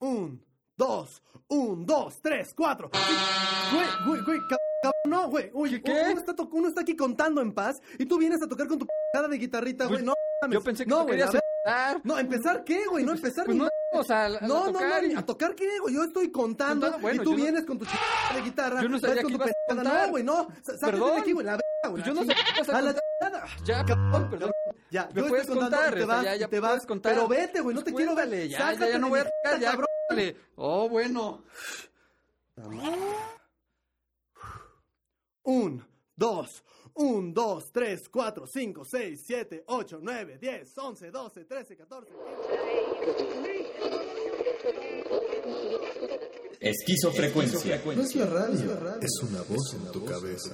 Un, dos, un, dos, tres, cuatro. Güey, güey, güey, cab- cabrón, no, güey. Oye, ¿Qué? Uno, está uno está aquí contando en paz y tú vienes a tocar con tu p*** de guitarrita, güey. Pues, No, mames. Yo pensé que no, tú querías ver, empezar. No, ¿empezar qué, güey? No empezar Pues ni no, o sea, a- a No, no, tocar no, y- ¿a tocar qué, güey? Yo estoy contando, Contando, bueno, y tú yo no- vienes con tu ch... de guitarra. Yo no sabía con que tu ibas a contar. No, güey, no. Sácate de aquí, güey, la verga, güey. Pues yo no sé chingada. qué vas a contar. Ya, Cabrón, perdón. Ya, ¿Me yo puedes estoy contando contar? te vas, ya, ya te vas. contar. Pero vete, güey, no te quiero ver. Ya, ya, no voy a tocar, ya. Dale. Oh, bueno. Un, dos, un, dos, tres, cuatro, cinco, seis, siete, ocho, nueve, diez, once, doce, trece, catorce. Esquizofrecuencia. No es la radio, es una voz en tu cabeza.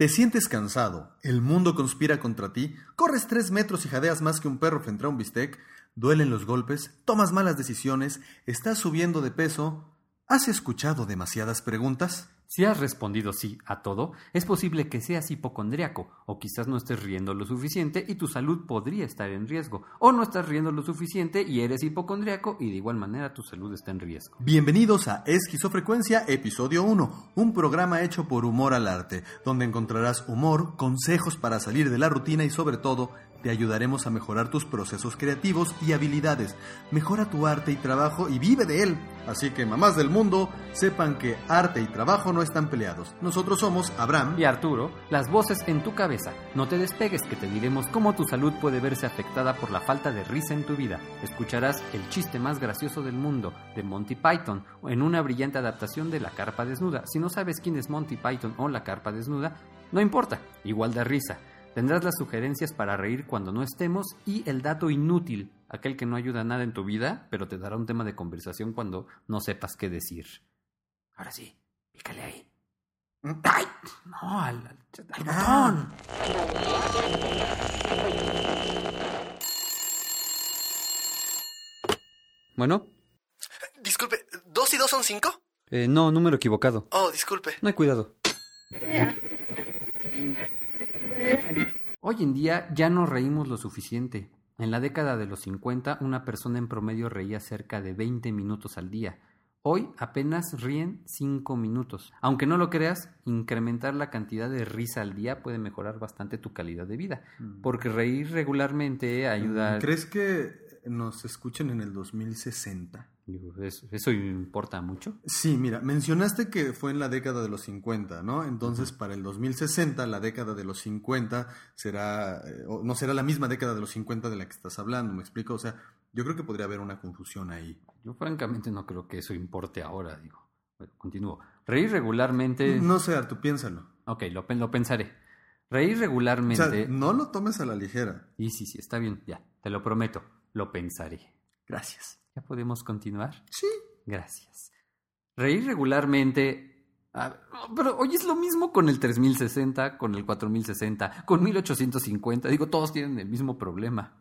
Te sientes cansado, el mundo conspira contra ti, corres tres metros y jadeas más que un perro frente a un bistec, duelen los golpes, tomas malas decisiones, estás subiendo de peso. ¿Has escuchado demasiadas preguntas? Si has respondido sí a todo, es posible que seas hipocondriaco, o quizás no estés riendo lo suficiente y tu salud podría estar en riesgo, o no estás riendo lo suficiente y eres hipocondriaco y de igual manera tu salud está en riesgo. Bienvenidos a Esquizofrecuencia, episodio 1, un programa hecho por Humor al Arte, donde encontrarás humor, consejos para salir de la rutina y sobre todo, te ayudaremos a mejorar tus procesos creativos y habilidades. Mejora tu arte y trabajo y vive de él. Así que mamás del mundo, sepan que arte y trabajo no están peleados. Nosotros somos Abraham Y Arturo, las voces en tu cabeza. No te despegues que te diremos cómo tu salud puede verse afectada por la falta de risa en tu vida. Escucharás el chiste más gracioso del mundo, de Monty Python, en una brillante adaptación de La Carpa Desnuda. Si no sabes quién es Monty Python o La Carpa Desnuda, no importa, igual da risa. Tendrás las sugerencias para reír cuando no estemos y el dato inútil, aquel que no ayuda a nada en tu vida, pero te dará un tema de conversación cuando no sepas qué decir. Ahora sí, pícale ahí. ¡Ay! No, al, al- al botón. Bueno, Disculpe, ¿dos y dos son cinco? eh, no, número equivocado. Oh, disculpe. No hay cuidado. Hoy en día ya no reímos lo suficiente. En la década de los 50, una persona en promedio reía cerca de 20 minutos al día. Hoy apenas ríen 5 minutos. Aunque no lo creas, incrementar la cantidad de risa al día puede mejorar bastante tu calidad de vida. Porque reír regularmente ayuda... ¿Crees que nos escuchen en el 2060? Digo, ¿Eso, eso importa mucho? Sí, mira, mencionaste que fue en la década de los 50, ¿no? Entonces, para el 2060, la década de los 50 será, eh, o no será la misma década de los 50 de la que estás hablando, ¿me explico? O sea, yo creo que podría haber una confusión ahí. Yo francamente no creo que eso importe ahora, digo. Bueno, continúo. Reír regularmente... No sé, Artu, piénsalo. Ok, lo, lo pensaré. Reír O regularmente... sea, no lo tomes a la ligera. Y sí, sí, está bien, ya, te lo prometo, lo pensaré. Gracias. ¿Ya podemos continuar? Sí. Gracias. Reír regularmente... pero hoy es lo mismo con el 3060, con el 4060, con 1850. Digo, todos tienen el mismo problema.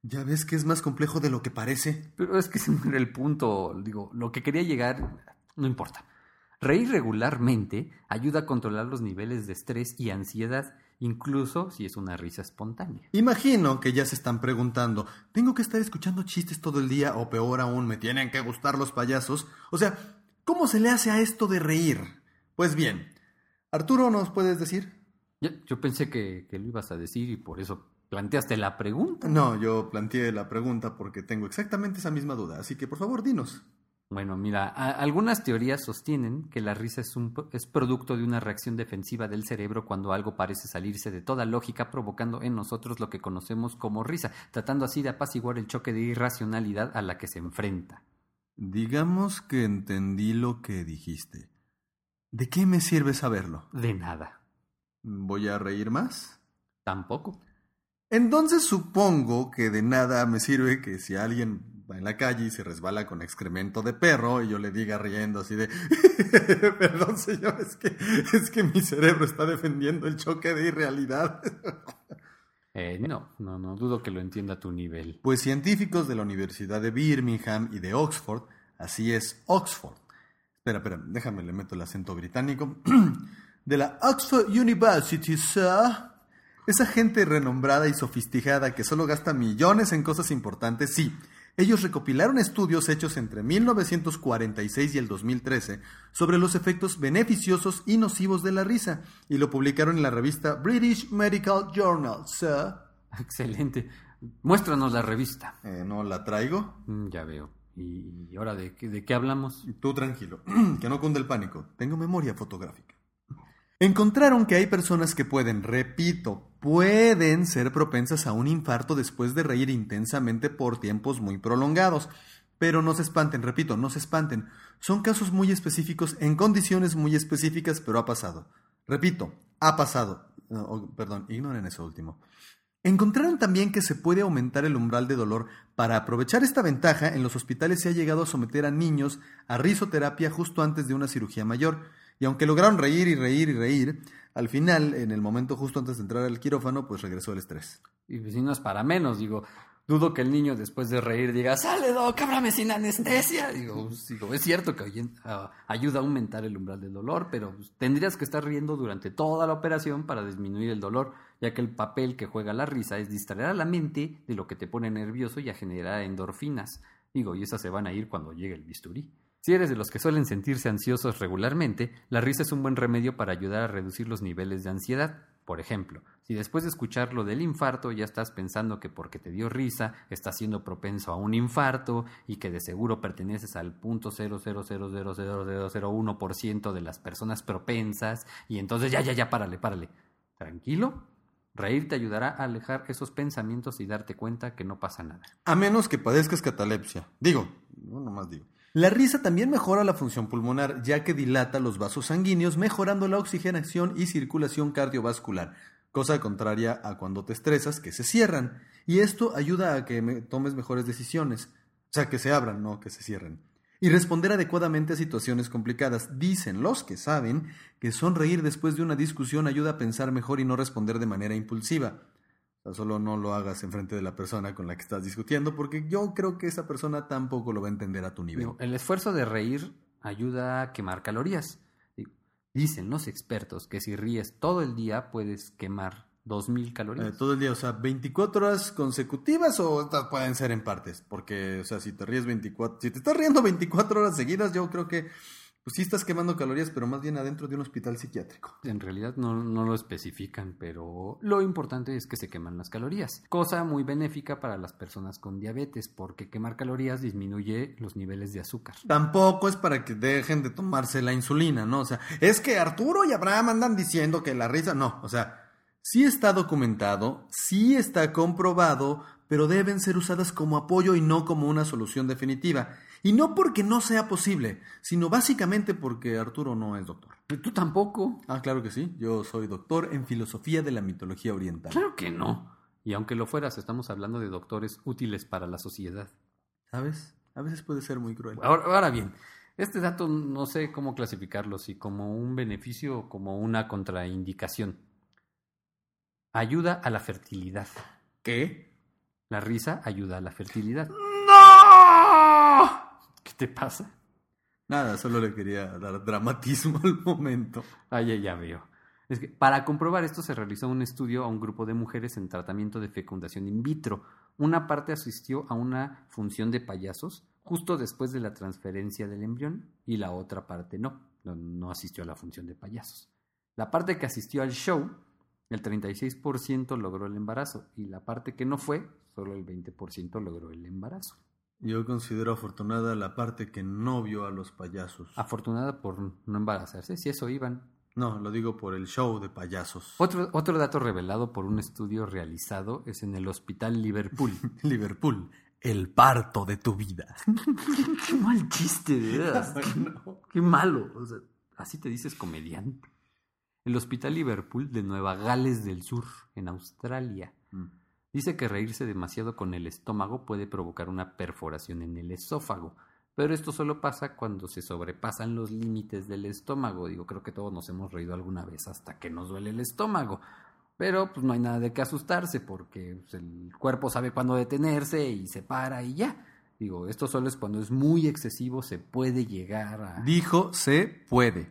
Ya ves que es más complejo de lo que parece. Pero es que ese era el punto. Digo, lo que quería llegar, no importa. Reír regularmente ayuda a controlar los niveles de estrés y ansiedad, incluso si es una risa espontánea. Imagino que ya se están preguntando, ¿tengo que estar escuchando chistes todo el día o peor aún, me tienen que gustar los payasos? O sea, ¿cómo se le hace a esto de reír? Pues bien, Arturo, ¿nos puedes decir? Yo pensé que, que lo ibas a decir y por eso planteaste la pregunta. No, yo planteé la pregunta porque tengo exactamente esa misma duda, así que por favor dinos. Bueno, mira, algunas teorías sostienen que la risa es, un, es producto de una reacción defensiva del cerebro cuando algo parece salirse de toda lógica, provocando en nosotros lo que conocemos como risa, tratando así de apaciguar el choque de irracionalidad a la que se enfrenta. Digamos que entendí lo que dijiste. ¿De qué me sirve saberlo? De nada. ¿Voy a reír más? Tampoco. Entonces supongo que de nada me sirve que si alguien va en la calle y se resbala con excremento de perro y yo le diga riendo así de perdón señor, es que, es que mi cerebro está defendiendo el choque de irrealidad. Eh, no, no, no dudo que lo entienda a tu nivel. Pues científicos de la Universidad de Birmingham y de Oxford, así es Oxford. Espera, espera, déjame, le meto el acento británico. De la Oxford University, sir. Esa gente renombrada y sofisticada que solo gasta millones en cosas importantes, sí. Ellos recopilaron estudios hechos entre 1946 y el 2013 sobre los efectos beneficiosos y nocivos de la risa y lo publicaron en la revista British Medical Journal, sir. Excelente. Muéstranos la revista. Eh, ¿No la traigo? Mm, ya veo. ¿Y ahora de qué, de qué hablamos? Tú tranquilo, que no cunde el pánico. Tengo memoria fotográfica. Encontraron que hay personas que pueden, repito, pueden ser propensas a un infarto después de reír intensamente por tiempos muy prolongados. Pero no se espanten, repito, no se espanten. Son casos muy específicos en condiciones muy específicas, pero ha pasado. Repito, ha pasado. perdón, ignoren eso último. Encontraron también que se puede aumentar el umbral de dolor. Para aprovechar esta ventaja, en los hospitales se ha llegado a someter a niños a risoterapia justo antes de una cirugía mayor. Y aunque lograron reír y reír y reír, al final, en el momento justo antes de entrar al quirófano, pues regresó el estrés. Y pues, si no es para menos, digo, dudo que el niño después de reír diga, sale, doc, ábrame sin anestesia. Digo, digo, es cierto que ah, ayuda a aumentar el umbral del dolor, pero pues, tendrías que estar riendo durante toda la operación para disminuir el dolor ya que el papel que juega la risa es distraer a la mente de lo que te pone nervioso y a generar endorfinas. Digo, y esas se van a ir cuando llegue el bisturí. Si eres de los que suelen sentirse ansiosos regularmente, la risa es un buen remedio para ayudar a reducir los niveles de ansiedad. Por ejemplo, si después de escuchar lo del infarto ya estás pensando que porque te dio risa estás siendo propenso a un infarto y que de seguro perteneces al punto ciento de las personas propensas y entonces ya, ya, ya, párale, párale. Tranquilo, Reír te ayudará a alejar esos pensamientos y darte cuenta que no pasa nada. A menos que padezcas catalepsia. Digo, no nomás digo. La risa también mejora la función pulmonar, ya que dilata los vasos sanguíneos, mejorando la oxigenación y circulación cardiovascular, cosa contraria a cuando te estresas, que se cierran. Y esto ayuda a que tomes mejores decisiones. O sea, que se abran, no que se cierren y responder adecuadamente a situaciones complicadas. Dicen los que saben que sonreír después de una discusión ayuda a pensar mejor y no responder de manera impulsiva. Solo no lo hagas enfrente de la persona con la que estás discutiendo, porque yo creo que esa persona tampoco lo va a entender a tu nivel. el esfuerzo de reír ayuda a quemar calorías. Dicen los expertos que si ríes todo el día puedes quemar 2000 calorías. Eh, todo el día, o sea, 24 horas consecutivas o pueden ser en partes, porque, o sea, si te ríes 24, si te estás riendo 24 horas seguidas, yo creo que pues sí estás quemando calorías, pero más bien adentro de un hospital psiquiátrico. En realidad no, no, lo especifican, pero lo importante es que se queman las calorías. Cosa muy benéfica para las personas con diabetes, porque quemar calorías disminuye los niveles de azúcar. Tampoco es para que dejen de tomarse la insulina, ¿no? O sea, es que Arturo y Abraham andan diciendo que la risa, no, o sea, Sí está documentado, sí está comprobado, pero deben ser usadas como apoyo y no como una solución definitiva. Y no porque no sea posible, sino básicamente porque Arturo no es doctor. ¿Tú tampoco? Ah, claro que sí. Yo soy doctor en filosofía de la mitología oriental. Claro que no. Y aunque lo fueras, estamos hablando de doctores útiles para la sociedad. ¿Sabes? A veces puede ser muy cruel. Ahora, ahora bien, este dato no sé cómo clasificarlo, si como un beneficio o como una contraindicación. Ayuda a la fertilidad. ¿Qué? La risa ayuda a la fertilidad. ¡No! ¿Qué te pasa? Nada, solo le quería dar dramatismo al momento. Ah, ya, ya veo. Es que para comprobar esto se realizó un estudio a un grupo de mujeres en tratamiento de fecundación in vitro. Una parte asistió a una función de payasos justo después de la transferencia del embrión y la otra parte no, no asistió a la función de payasos. La parte que asistió al show el 36% logró el embarazo y la parte que no fue, solo el 20% logró el embarazo. Yo considero afortunada la parte que no vio a los payasos. Afortunada por no embarazarse, si eso iban. No, lo digo por el show de payasos. Otro, otro dato revelado por un estudio realizado es en el Hospital Liverpool. Liverpool, el parto de tu vida. Qué mal chiste, de verdad. Qué malo. así te dices comediante el Hospital Liverpool de Nueva Gales del Sur, en Australia. Mm. Dice que reírse demasiado con el estómago puede provocar una perforación en el esófago, pero esto solo pasa cuando se sobrepasan los límites del estómago. Digo, creo que todos nos hemos reído alguna vez hasta que nos duele el estómago. Pero pues no hay nada de qué asustarse porque pues, el cuerpo sabe cuándo detenerse y se para y ya. Digo, esto solo es cuando es muy excesivo, se puede llegar a... Dijo se puede.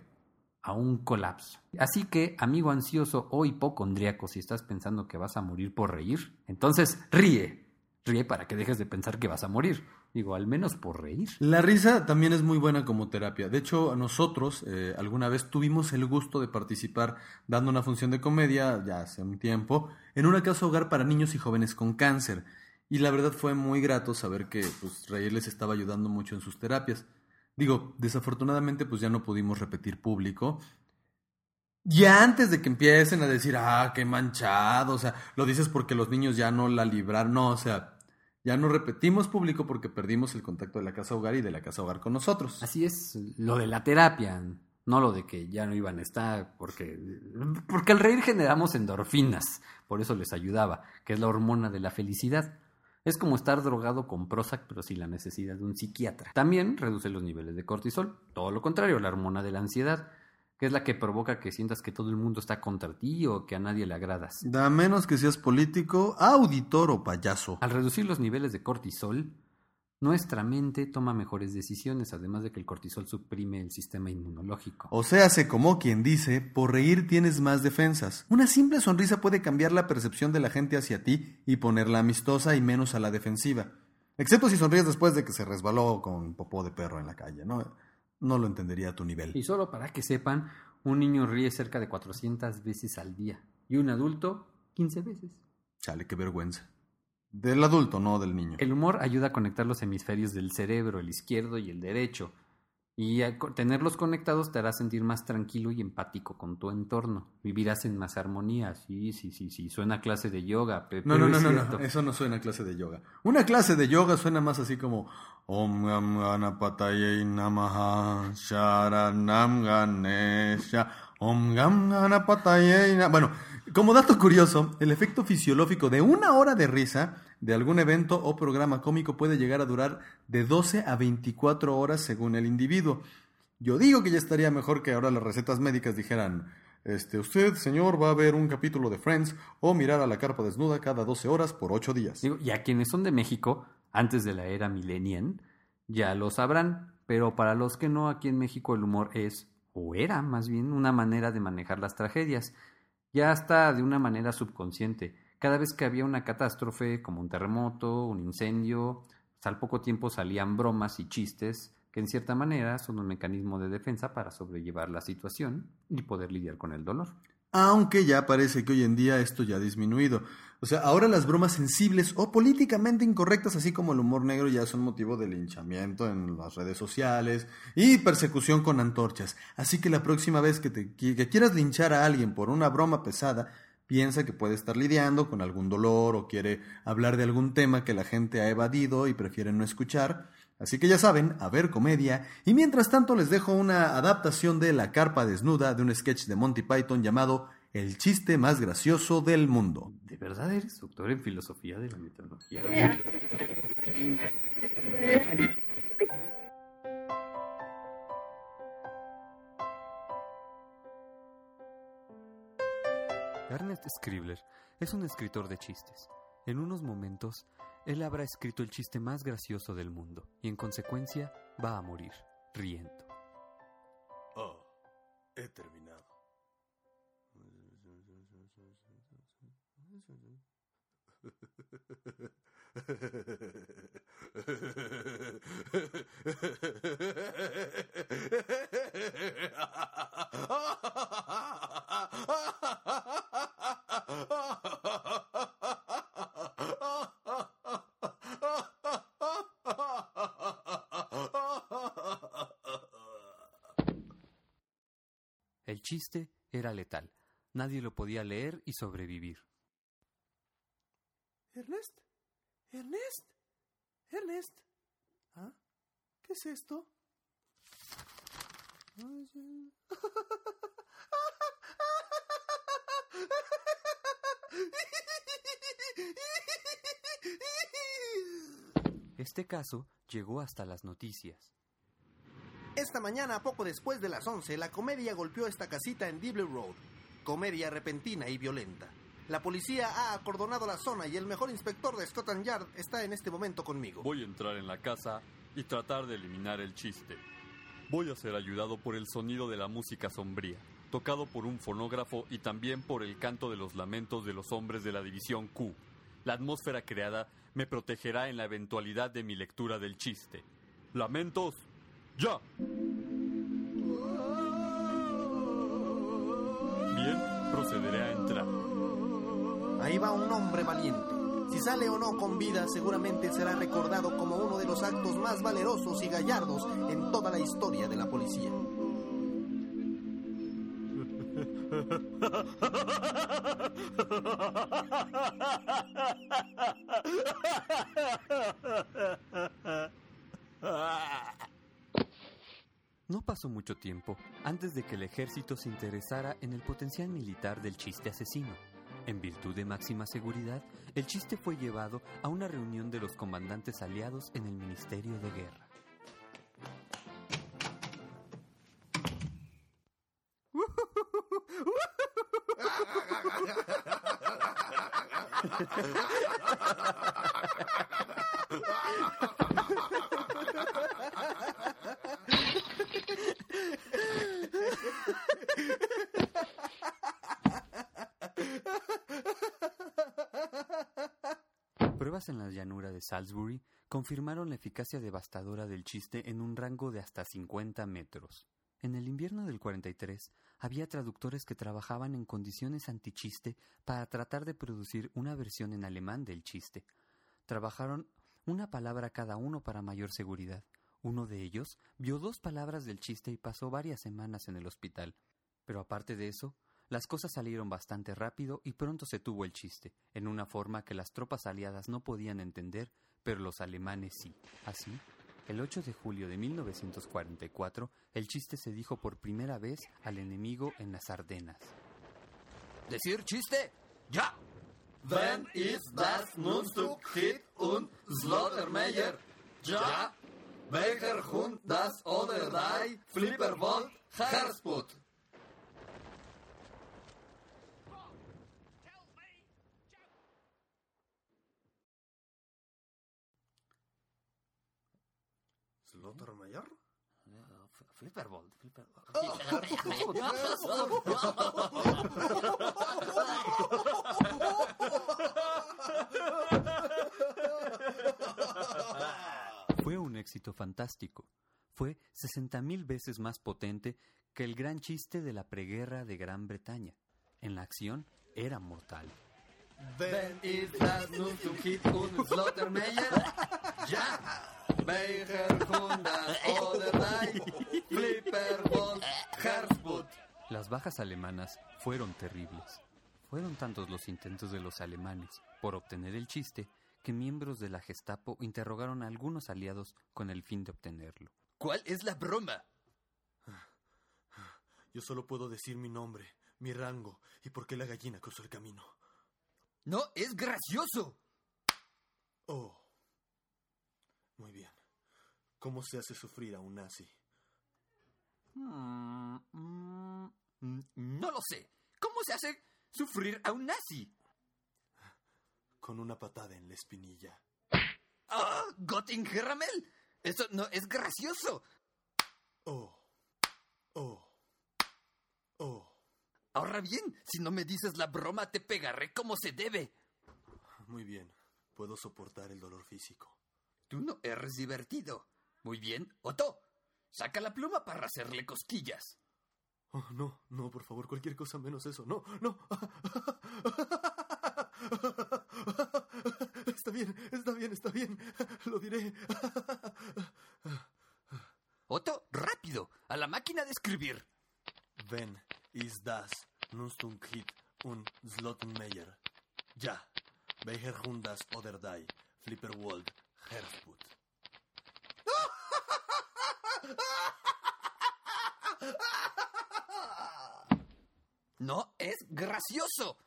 A un colapso. Así que, amigo ansioso o hipocondríaco, si estás pensando que vas a morir por reír, entonces ríe. Ríe para que dejes de pensar que vas a morir. Digo, al menos por reír. La risa también es muy buena como terapia. De hecho, nosotros eh, alguna vez tuvimos el gusto de participar dando una función de comedia, ya hace un tiempo, en una casa hogar para niños y jóvenes con cáncer. Y la verdad fue muy grato saber que pues, reír les estaba ayudando mucho en sus terapias. Digo, desafortunadamente pues ya no pudimos repetir público. Ya antes de que empiecen a decir, ah, qué manchado, o sea, lo dices porque los niños ya no la libraron, no, o sea, ya no repetimos público porque perdimos el contacto de la casa hogar y de la casa hogar con nosotros. Así es, lo de la terapia, no lo de que ya no iban a estar, porque, porque al reír generamos endorfinas, por eso les ayudaba, que es la hormona de la felicidad. Es como estar drogado con Prozac, pero sin la necesidad de un psiquiatra. También reduce los niveles de cortisol, todo lo contrario, la hormona de la ansiedad, que es la que provoca que sientas que todo el mundo está contra ti o que a nadie le agradas. Da menos que seas político, auditor o payaso. Al reducir los niveles de cortisol, nuestra mente toma mejores decisiones, además de que el cortisol suprime el sistema inmunológico. O sea, hace como quien dice, por reír tienes más defensas. Una simple sonrisa puede cambiar la percepción de la gente hacia ti y ponerla amistosa y menos a la defensiva. Excepto si sonríes después de que se resbaló con popó de perro en la calle, ¿no? No lo entendería a tu nivel. Y solo para que sepan, un niño ríe cerca de 400 veces al día y un adulto 15 veces. Chale, qué vergüenza. Del adulto, no del niño. El humor ayuda a conectar los hemisferios del cerebro, el izquierdo y el derecho. Y tenerlos conectados te hará sentir más tranquilo y empático con tu entorno. Vivirás en más armonía. Sí, sí, sí, sí. Suena clase de yoga. Pero no, no, no, no, no, Eso no suena clase de yoga. Una clase de yoga suena más así como Om Gam Ganapataye Namaha Sharanam Ganesha Om Gam Ganapataye Bueno, como dato curioso, el efecto fisiológico de una hora de risa de algún evento o programa cómico puede llegar a durar de 12 a 24 horas según el individuo. Yo digo que ya estaría mejor que ahora las recetas médicas dijeran, este, usted, señor, va a ver un capítulo de Friends o mirar a la carpa desnuda cada 12 horas por 8 días. y a quienes son de México, antes de la era millennial, ya lo sabrán, pero para los que no, aquí en México el humor es, o era más bien, una manera de manejar las tragedias ya hasta de una manera subconsciente. Cada vez que había una catástrofe, como un terremoto, un incendio, pues, al poco tiempo salían bromas y chistes que en cierta manera son un mecanismo de defensa para sobrellevar la situación y poder lidiar con el dolor aunque ya parece que hoy en día esto ya ha disminuido. O sea, ahora las bromas sensibles o políticamente incorrectas, así como el humor negro, ya son motivo de linchamiento en las redes sociales y persecución con antorchas. Así que la próxima vez que, te, que quieras linchar a alguien por una broma pesada, piensa que puede estar lidiando con algún dolor o quiere hablar de algún tema que la gente ha evadido y prefiere no escuchar Así que ya saben, a ver comedia. Y mientras tanto les dejo una adaptación de La carpa desnuda de un sketch de Monty Python llamado El chiste más gracioso del mundo. ¿De verdad eres doctor en filosofía de la mitología? Ernest Scribbler es un escritor de chistes. En unos momentos él habrá escrito el chiste más gracioso del mundo y en consecuencia va a morir riendo. Nadie lo podía leer y sobrevivir. ¿Ernest? ¿Ernest? ¿Ernest? ¿Ah? ¿Qué es esto? Este caso llegó hasta las noticias. Esta mañana, poco después de las 11, la comedia golpeó esta casita en Dibley Road. Comedia repentina y violenta. La policía ha acordonado la zona y el mejor inspector de Scotland Yard está en este momento conmigo. Voy a entrar en la casa y tratar de eliminar el chiste. Voy a ser ayudado por el sonido de la música sombría, tocado por un fonógrafo y también por el canto de los lamentos de los hombres de la División Q. La atmósfera creada me protegerá en la eventualidad de mi lectura del chiste. Lamentos, ya. Procederé a entrar. Ahí va un hombre valiente. Si sale o no con vida, seguramente será recordado como uno de los actos más valerosos y gallardos en toda la historia de la policía. Mucho tiempo antes de que el ejército se interesara en el potencial militar del chiste asesino. En virtud de máxima seguridad, el chiste fue llevado a una reunión de los comandantes aliados en el Ministerio de Guerra. Pruebas en la llanura de Salisbury confirmaron la eficacia devastadora del chiste en un rango de hasta 50 metros. En el invierno del 43 había traductores que trabajaban en condiciones antichiste para tratar de producir una versión en alemán del chiste. Trabajaron una palabra cada uno para mayor seguridad. Uno de ellos vio dos palabras del chiste y pasó varias semanas en el hospital. Pero aparte de eso, las cosas salieron bastante rápido y pronto se tuvo el chiste, en una forma que las tropas aliadas no podían entender, pero los alemanes sí. Así, el 8 de julio de 1944, el chiste se dijo por primera vez al enemigo en las Ardenas. ¿Decir chiste? ¡Ya! Wenn ist das Mundstück Hit und Slaughtermeyer? Ja? Welcher Hund das oder die Hersput? ¿Slaughtermeyer? Flipperbold. Fue un éxito fantástico. Fue 60.000 veces más potente que el gran chiste de la preguerra de Gran Bretaña. En la acción era mortal. Hit Slaughtermeyer? Ja! Las bajas alemanas fueron terribles. Fueron tantos los intentos de los alemanes por obtener el chiste que miembros de la Gestapo interrogaron a algunos aliados con el fin de obtenerlo. ¿Cuál es la broma? Yo solo puedo decir mi nombre, mi rango y por qué la gallina cruzó el camino. No es gracioso. Oh. Muy bien. ¿Cómo se hace sufrir a un nazi? Mm, mm, no lo sé. ¿Cómo se hace sufrir a un nazi? Con una patada en la espinilla. ¡Ah! ¡Gottingerramel! Eso no es gracioso. Oh. Oh. Oh. Ahora bien, si no me dices la broma, te pegaré como se debe. Muy bien. Puedo soportar el dolor físico. Tú no eres divertido. Muy bien, Otto. Saca la pluma para hacerle cosquillas. Oh, no, no, por favor, cualquier cosa menos eso. No, no. Está bien, está bien, está bien. Lo diré. Otto, rápido, a la máquina de escribir. Wenn ist das Nusstung Hit und Slottenmeyer? Ja. Welcher Hund das oder die Flipperwold No es gracioso.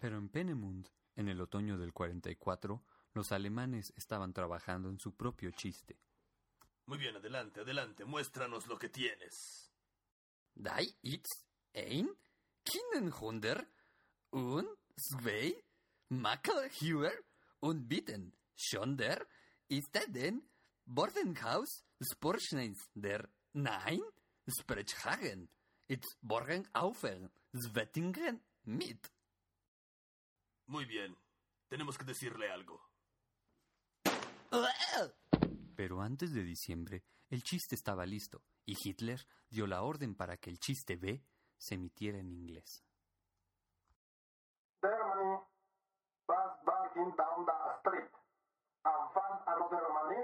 Pero en Penemund, en el otoño del 44, los alemanes estaban trabajando en su propio chiste. Muy bien, adelante, adelante. Muéstranos lo que tienes. die it's ein, Kinnenhunder, und zwei, Mackelhuer und Bitten. Schonder ist denn Bordenhaus Sporschneins der Nein, Sprechhagen, it's Borgen Aufen, Svettingen mit. Muy bien. Tenemos que decirle algo. Pero antes de diciembre, el chiste estaba listo y Hitler dio la orden para que el chiste B se emitiera en inglés. Germany was walking down the street and found another money,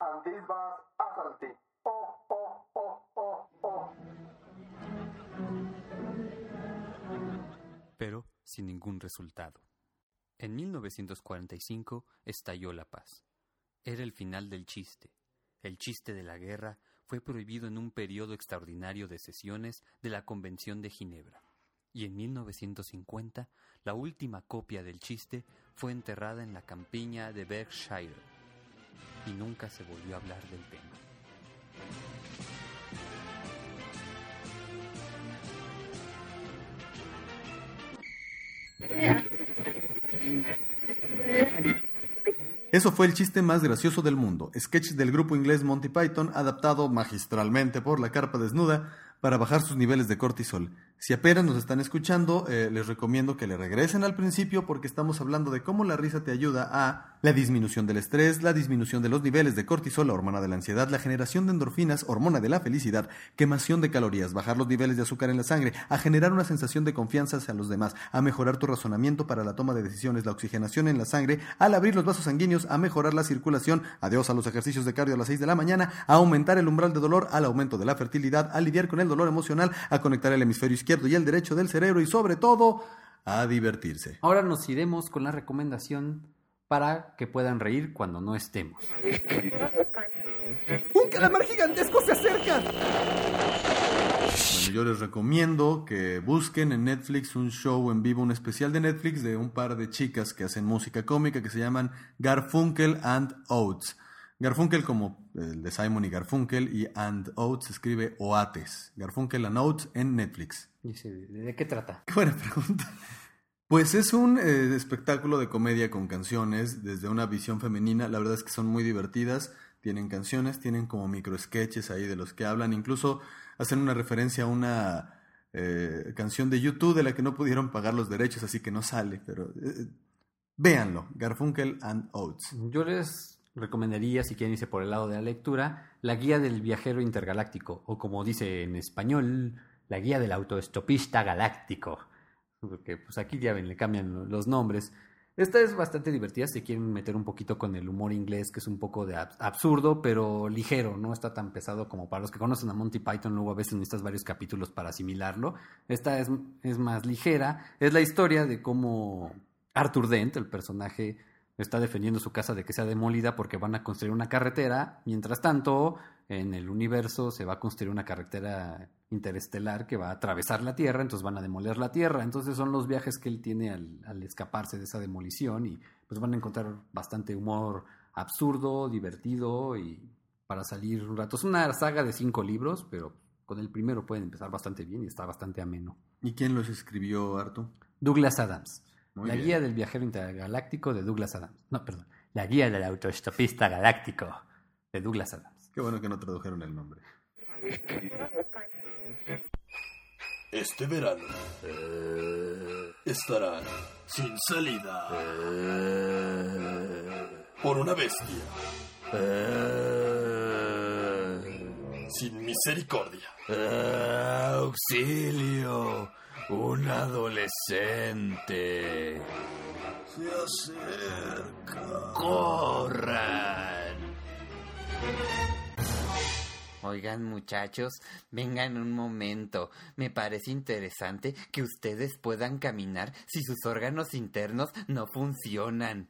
and this was assaulting. Oh, oh, oh, oh, oh. pero sin ningún resultado. En 1945 estalló la paz. Era el final del chiste. El chiste de la guerra fue prohibido en un periodo extraordinario de sesiones de la Convención de Ginebra. Y en 1950, la última copia del chiste fue enterrada en la campiña de Berkshire. Y nunca se volvió a hablar del tema. Eso fue el chiste más gracioso del mundo, sketch del grupo inglés Monty Python adaptado magistralmente por la carpa desnuda para bajar sus niveles de cortisol. Si apenas nos están escuchando, eh, les recomiendo que le regresen al principio porque estamos hablando de cómo la risa te ayuda a la disminución del estrés, la disminución de los niveles de cortisol, la hormona de la ansiedad, la generación de endorfinas, hormona de la felicidad, quemación de calorías, bajar los niveles de azúcar en la sangre, a generar una sensación de confianza hacia los demás, a mejorar tu razonamiento para la toma de decisiones, la oxigenación en la sangre, al abrir los vasos sanguíneos, a mejorar la circulación, adiós a los ejercicios de cardio a las 6 de la mañana, a aumentar el umbral de dolor, al aumento de la fertilidad, a lidiar con el dolor emocional, a conectar el hemisferio izquierdo y el derecho del cerebro y sobre todo a divertirse. Ahora nos iremos con la recomendación para que puedan reír cuando no estemos. ¡Un calamar gigantesco se acerca! Bueno, yo les recomiendo que busquen en Netflix un show en vivo, un especial de Netflix de un par de chicas que hacen música cómica que se llaman Garfunkel and Oates. Garfunkel como el de Simon y Garfunkel y and Oates escribe Oates. Garfunkel and Oates en Netflix. ¿de qué trata? Qué buena pregunta. Pues es un eh, espectáculo de comedia con canciones desde una visión femenina. La verdad es que son muy divertidas. Tienen canciones, tienen como micro sketches ahí de los que hablan. Incluso hacen una referencia a una eh, canción de YouTube de la que no pudieron pagar los derechos, así que no sale. Pero eh, véanlo, Garfunkel and Oates. Yo les recomendaría, si quieren irse por el lado de la lectura, la guía del viajero intergaláctico, o como dice en español, la guía del autoestopista galáctico. Porque pues aquí ya ven, le cambian los nombres. Esta es bastante divertida si quieren meter un poquito con el humor inglés, que es un poco de ab- absurdo, pero ligero, no está tan pesado como para los que conocen a Monty Python, luego a veces necesitas varios capítulos para asimilarlo. Esta es, es más ligera, es la historia de cómo Arthur Dent, el personaje, está defendiendo su casa de que sea demolida porque van a construir una carretera. Mientras tanto, en el universo se va a construir una carretera interestelar que va a atravesar la Tierra, entonces van a demoler la Tierra. Entonces son los viajes que él tiene al, al escaparse de esa demolición y pues van a encontrar bastante humor absurdo, divertido y para salir un rato. Es una saga de cinco libros, pero con el primero pueden empezar bastante bien y está bastante ameno. ¿Y quién los escribió, Artu? Douglas Adams. Muy la bien. guía del viajero intergaláctico de Douglas Adams. No, perdón. La guía del autoestopista galáctico de Douglas Adams. Qué bueno que no tradujeron el nombre. Este verano eh, estarán sin salida por una bestia sin misericordia. auxilio, un adolescente. Se acerca. ¡Corran! Oigan muchachos, vengan un momento. Me parece interesante que ustedes puedan caminar si sus órganos internos no funcionan.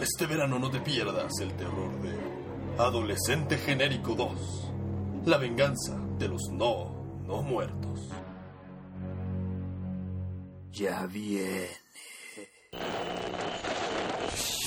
Este verano no te pierdas el terror de Adolescente Genérico 2. La venganza de los no, no muertos. Ya viene.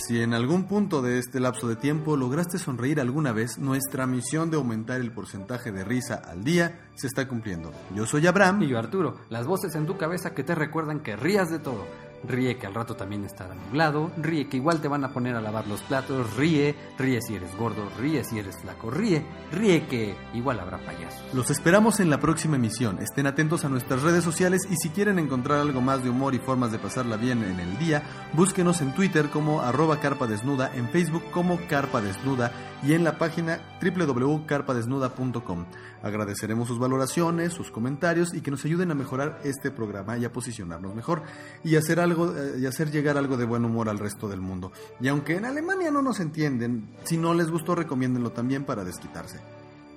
Si en algún punto de este lapso de tiempo lograste sonreír alguna vez, nuestra misión de aumentar el porcentaje de risa al día se está cumpliendo. Yo soy Abraham. Y yo Arturo, las voces en tu cabeza que te recuerdan que rías de todo. Ríe que al rato también estará nublado, ríe que igual te van a poner a lavar los platos, ríe, ríe si eres gordo, ríe si eres flaco, ríe, ríe que igual habrá payasos. Los esperamos en la próxima emisión. Estén atentos a nuestras redes sociales y si quieren encontrar algo más de humor y formas de pasarla bien en el día, búsquenos en Twitter como arroba carpa desnuda, en Facebook como carpa desnuda y en la página www.carpadesnuda.com. Agradeceremos sus valoraciones, sus comentarios y que nos ayuden a mejorar este programa y a posicionarnos mejor y hacer algo eh, y hacer llegar algo de buen humor al resto del mundo. Y aunque en Alemania no nos entienden, si no les gustó recomiéndenlo también para desquitarse.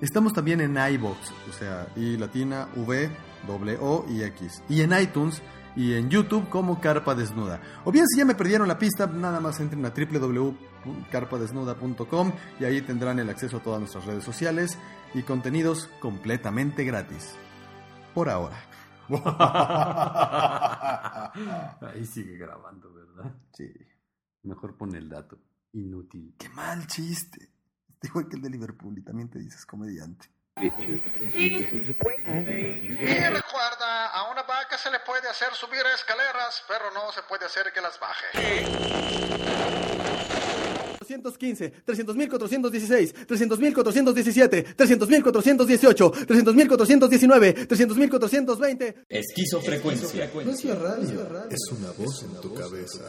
Estamos también en iBox, o sea, I latina V W O y X y en iTunes y en YouTube como Carpa Desnuda. O bien si ya me perdieron la pista, nada más entren a www.carpadesnuda.com y ahí tendrán el acceso a todas nuestras redes sociales y contenidos completamente gratis. Por ahora. Ahí sigue grabando, ¿verdad? Sí. Mejor pon el dato. Inútil. Qué mal chiste. Igual que el de Liverpool y también te dices comediante. Y recuerda, a una vaca se le puede hacer subir escaleras, pero no se puede hacer que las baje. 315, 300.416, 300.417, 300.418, 300.419, 300.420. Esquizofrecuencia. No es la radio, es una voz en tu cabeza.